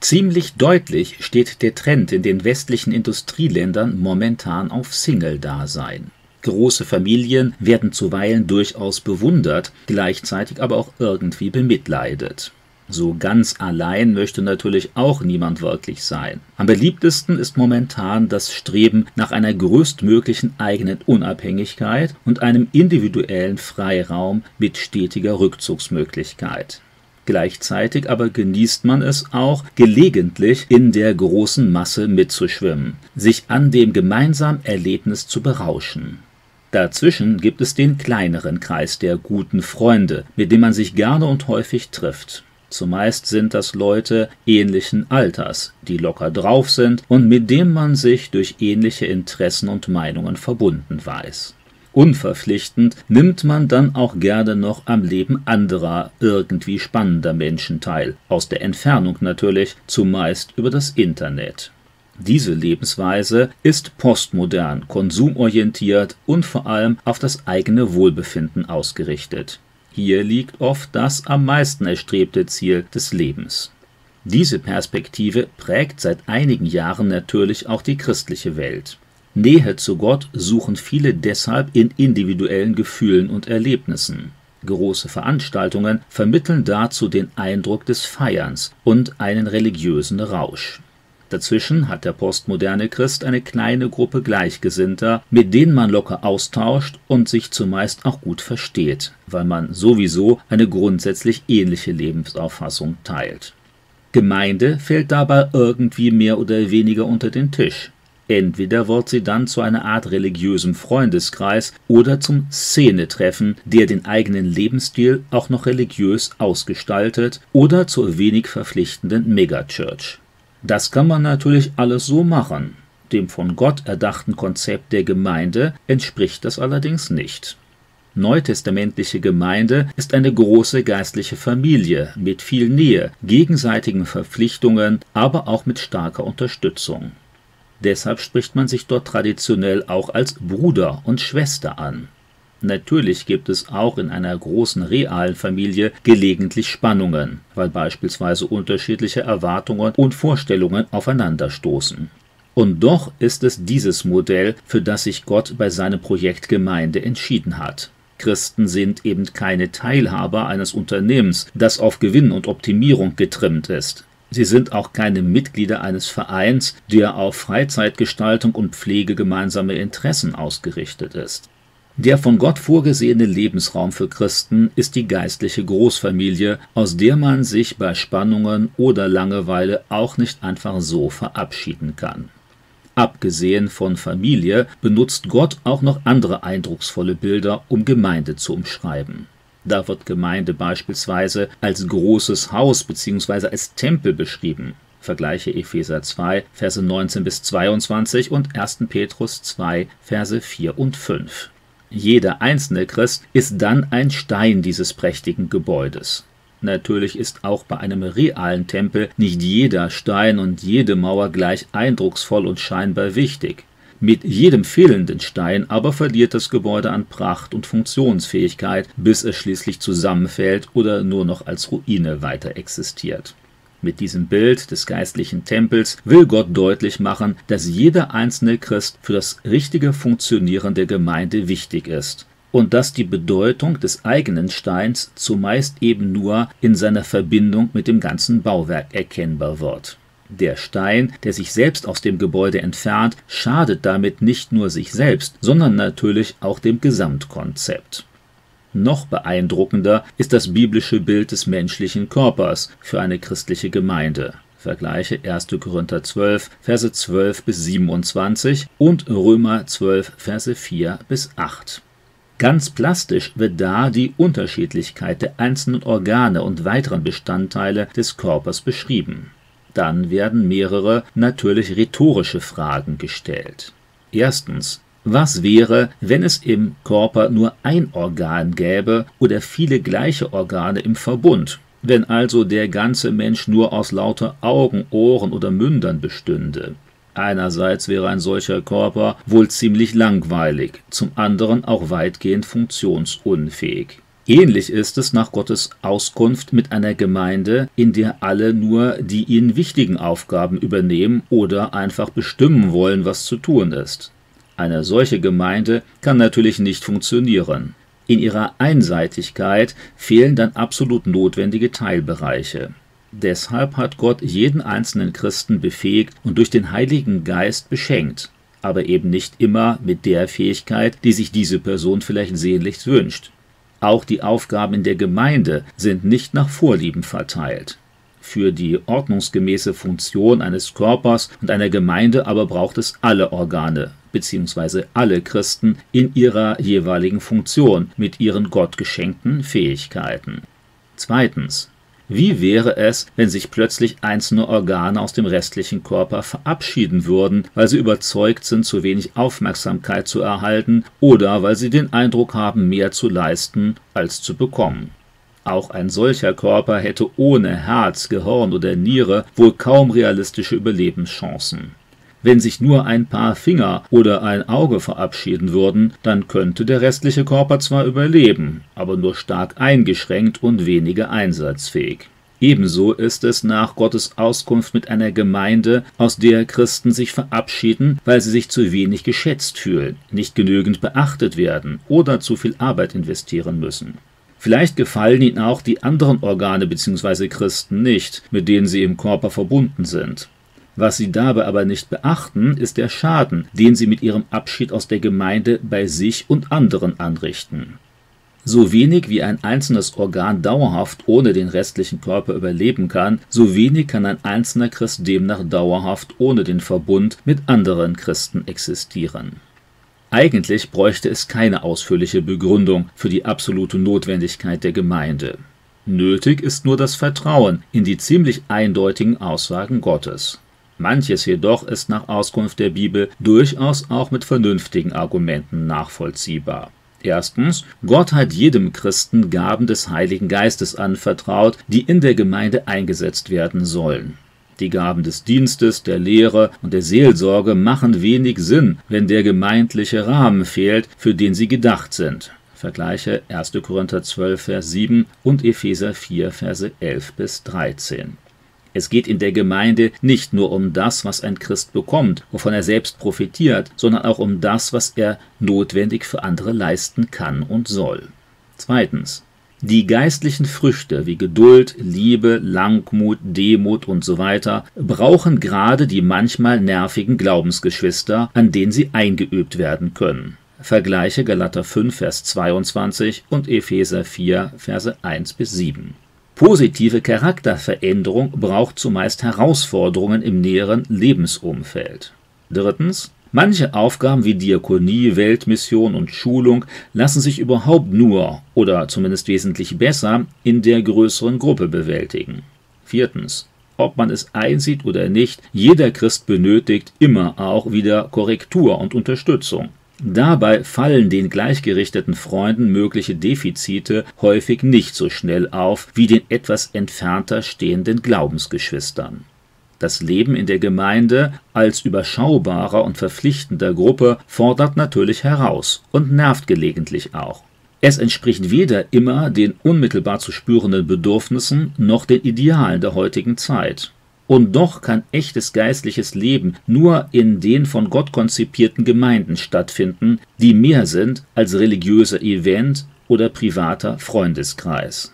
Ziemlich deutlich steht der Trend in den westlichen Industrieländern momentan auf Single-Dasein. Große Familien werden zuweilen durchaus bewundert, gleichzeitig aber auch irgendwie bemitleidet. So ganz allein möchte natürlich auch niemand wirklich sein. Am beliebtesten ist momentan das Streben nach einer größtmöglichen eigenen Unabhängigkeit und einem individuellen Freiraum mit stetiger Rückzugsmöglichkeit. Gleichzeitig aber genießt man es auch, gelegentlich in der großen Masse mitzuschwimmen, sich an dem gemeinsamen Erlebnis zu berauschen. Dazwischen gibt es den kleineren Kreis der guten Freunde, mit dem man sich gerne und häufig trifft. Zumeist sind das Leute ähnlichen Alters, die locker drauf sind und mit dem man sich durch ähnliche Interessen und Meinungen verbunden weiß. Unverpflichtend nimmt man dann auch gerne noch am Leben anderer, irgendwie spannender Menschen teil, aus der Entfernung natürlich, zumeist über das Internet. Diese Lebensweise ist postmodern, konsumorientiert und vor allem auf das eigene Wohlbefinden ausgerichtet. Hier liegt oft das am meisten erstrebte Ziel des Lebens. Diese Perspektive prägt seit einigen Jahren natürlich auch die christliche Welt. Nähe zu Gott suchen viele deshalb in individuellen Gefühlen und Erlebnissen. Große Veranstaltungen vermitteln dazu den Eindruck des Feierns und einen religiösen Rausch. Dazwischen hat der postmoderne Christ eine kleine Gruppe Gleichgesinnter, mit denen man locker austauscht und sich zumeist auch gut versteht, weil man sowieso eine grundsätzlich ähnliche Lebensauffassung teilt. Gemeinde fällt dabei irgendwie mehr oder weniger unter den Tisch. Entweder wird sie dann zu einer Art religiösem Freundeskreis oder zum Szenetreffen, der den eigenen Lebensstil auch noch religiös ausgestaltet, oder zur wenig verpflichtenden Megachurch. Das kann man natürlich alles so machen. Dem von Gott erdachten Konzept der Gemeinde entspricht das allerdings nicht. Neutestamentliche Gemeinde ist eine große geistliche Familie mit viel Nähe, gegenseitigen Verpflichtungen, aber auch mit starker Unterstützung. Deshalb spricht man sich dort traditionell auch als Bruder und Schwester an. Natürlich gibt es auch in einer großen realen Familie gelegentlich Spannungen, weil beispielsweise unterschiedliche Erwartungen und Vorstellungen aufeinanderstoßen. Und doch ist es dieses Modell, für das sich Gott bei seinem Projekt Gemeinde entschieden hat. Christen sind eben keine Teilhaber eines Unternehmens, das auf Gewinn und Optimierung getrimmt ist. Sie sind auch keine Mitglieder eines Vereins, der auf Freizeitgestaltung und Pflege gemeinsame Interessen ausgerichtet ist. Der von Gott vorgesehene Lebensraum für Christen ist die geistliche Großfamilie, aus der man sich bei Spannungen oder Langeweile auch nicht einfach so verabschieden kann. Abgesehen von Familie benutzt Gott auch noch andere eindrucksvolle Bilder, um Gemeinde zu umschreiben. Da wird Gemeinde beispielsweise als großes Haus bzw. als Tempel beschrieben. Vergleiche Epheser 2, Verse 19 bis 22 und 1. Petrus 2, Verse 4 und 5. Jeder einzelne Christ ist dann ein Stein dieses prächtigen Gebäudes. Natürlich ist auch bei einem realen Tempel nicht jeder Stein und jede Mauer gleich eindrucksvoll und scheinbar wichtig. Mit jedem fehlenden Stein aber verliert das Gebäude an Pracht und Funktionsfähigkeit, bis es schließlich zusammenfällt oder nur noch als Ruine weiter existiert. Mit diesem Bild des geistlichen Tempels will Gott deutlich machen, dass jeder einzelne Christ für das richtige Funktionieren der Gemeinde wichtig ist und dass die Bedeutung des eigenen Steins zumeist eben nur in seiner Verbindung mit dem ganzen Bauwerk erkennbar wird. Der Stein, der sich selbst aus dem Gebäude entfernt, schadet damit nicht nur sich selbst, sondern natürlich auch dem Gesamtkonzept. Noch beeindruckender ist das biblische Bild des menschlichen Körpers für eine christliche Gemeinde. Vergleiche 1. Korinther 12, Verse 12 bis 27 und Römer 12, Verse 4 bis 8. Ganz plastisch wird da die Unterschiedlichkeit der einzelnen Organe und weiteren Bestandteile des Körpers beschrieben dann werden mehrere natürlich rhetorische Fragen gestellt. Erstens, was wäre, wenn es im Körper nur ein Organ gäbe oder viele gleiche Organe im Verbund? Wenn also der ganze Mensch nur aus lauter Augen, Ohren oder Mündern bestünde? Einerseits wäre ein solcher Körper wohl ziemlich langweilig, zum anderen auch weitgehend funktionsunfähig. Ähnlich ist es nach Gottes Auskunft mit einer Gemeinde, in der alle nur die ihnen wichtigen Aufgaben übernehmen oder einfach bestimmen wollen, was zu tun ist. Eine solche Gemeinde kann natürlich nicht funktionieren. In ihrer Einseitigkeit fehlen dann absolut notwendige Teilbereiche. Deshalb hat Gott jeden einzelnen Christen befähigt und durch den Heiligen Geist beschenkt, aber eben nicht immer mit der Fähigkeit, die sich diese Person vielleicht sehnlichst wünscht. Auch die Aufgaben in der Gemeinde sind nicht nach Vorlieben verteilt. Für die ordnungsgemäße Funktion eines Körpers und einer Gemeinde aber braucht es alle Organe bzw. alle Christen in ihrer jeweiligen Funktion mit ihren gottgeschenkten Fähigkeiten. Zweitens. Wie wäre es, wenn sich plötzlich einzelne Organe aus dem restlichen Körper verabschieden würden, weil sie überzeugt sind, zu wenig Aufmerksamkeit zu erhalten oder weil sie den Eindruck haben, mehr zu leisten als zu bekommen? Auch ein solcher Körper hätte ohne Herz, Gehirn oder Niere wohl kaum realistische Überlebenschancen. Wenn sich nur ein paar Finger oder ein Auge verabschieden würden, dann könnte der restliche Körper zwar überleben, aber nur stark eingeschränkt und weniger einsatzfähig. Ebenso ist es nach Gottes Auskunft mit einer Gemeinde, aus der Christen sich verabschieden, weil sie sich zu wenig geschätzt fühlen, nicht genügend beachtet werden oder zu viel Arbeit investieren müssen. Vielleicht gefallen ihnen auch die anderen Organe bzw. Christen nicht, mit denen sie im Körper verbunden sind. Was sie dabei aber nicht beachten, ist der Schaden, den sie mit ihrem Abschied aus der Gemeinde bei sich und anderen anrichten. So wenig wie ein einzelnes Organ dauerhaft ohne den restlichen Körper überleben kann, so wenig kann ein einzelner Christ demnach dauerhaft ohne den Verbund mit anderen Christen existieren. Eigentlich bräuchte es keine ausführliche Begründung für die absolute Notwendigkeit der Gemeinde. Nötig ist nur das Vertrauen in die ziemlich eindeutigen Aussagen Gottes. Manches jedoch ist nach Auskunft der Bibel durchaus auch mit vernünftigen Argumenten nachvollziehbar. Erstens, Gott hat jedem Christen Gaben des Heiligen Geistes anvertraut, die in der Gemeinde eingesetzt werden sollen. Die Gaben des Dienstes, der Lehre und der Seelsorge machen wenig Sinn, wenn der gemeindliche Rahmen fehlt, für den sie gedacht sind. Vergleiche 1. Korinther 12, Vers 7 und Epheser 4, Verse 11 bis 13. Es geht in der Gemeinde nicht nur um das, was ein Christ bekommt, wovon er selbst profitiert, sondern auch um das, was er notwendig für andere leisten kann und soll. Zweitens. Die geistlichen Früchte wie Geduld, Liebe, Langmut, Demut und so weiter brauchen gerade die manchmal nervigen Glaubensgeschwister, an denen sie eingeübt werden können. Vergleiche Galater 5, Vers 22 und Epheser 4, Verse 1 bis 7. Positive Charakterveränderung braucht zumeist Herausforderungen im näheren Lebensumfeld. Drittens. Manche Aufgaben wie Diakonie, Weltmission und Schulung lassen sich überhaupt nur oder zumindest wesentlich besser in der größeren Gruppe bewältigen. Viertens. Ob man es einsieht oder nicht, jeder Christ benötigt immer auch wieder Korrektur und Unterstützung. Dabei fallen den gleichgerichteten Freunden mögliche Defizite häufig nicht so schnell auf wie den etwas entfernter stehenden Glaubensgeschwistern. Das Leben in der Gemeinde als überschaubarer und verpflichtender Gruppe fordert natürlich heraus und nervt gelegentlich auch. Es entspricht weder immer den unmittelbar zu spürenden Bedürfnissen noch den Idealen der heutigen Zeit. Und doch kann echtes geistliches Leben nur in den von Gott konzipierten Gemeinden stattfinden, die mehr sind als religiöser Event oder privater Freundeskreis.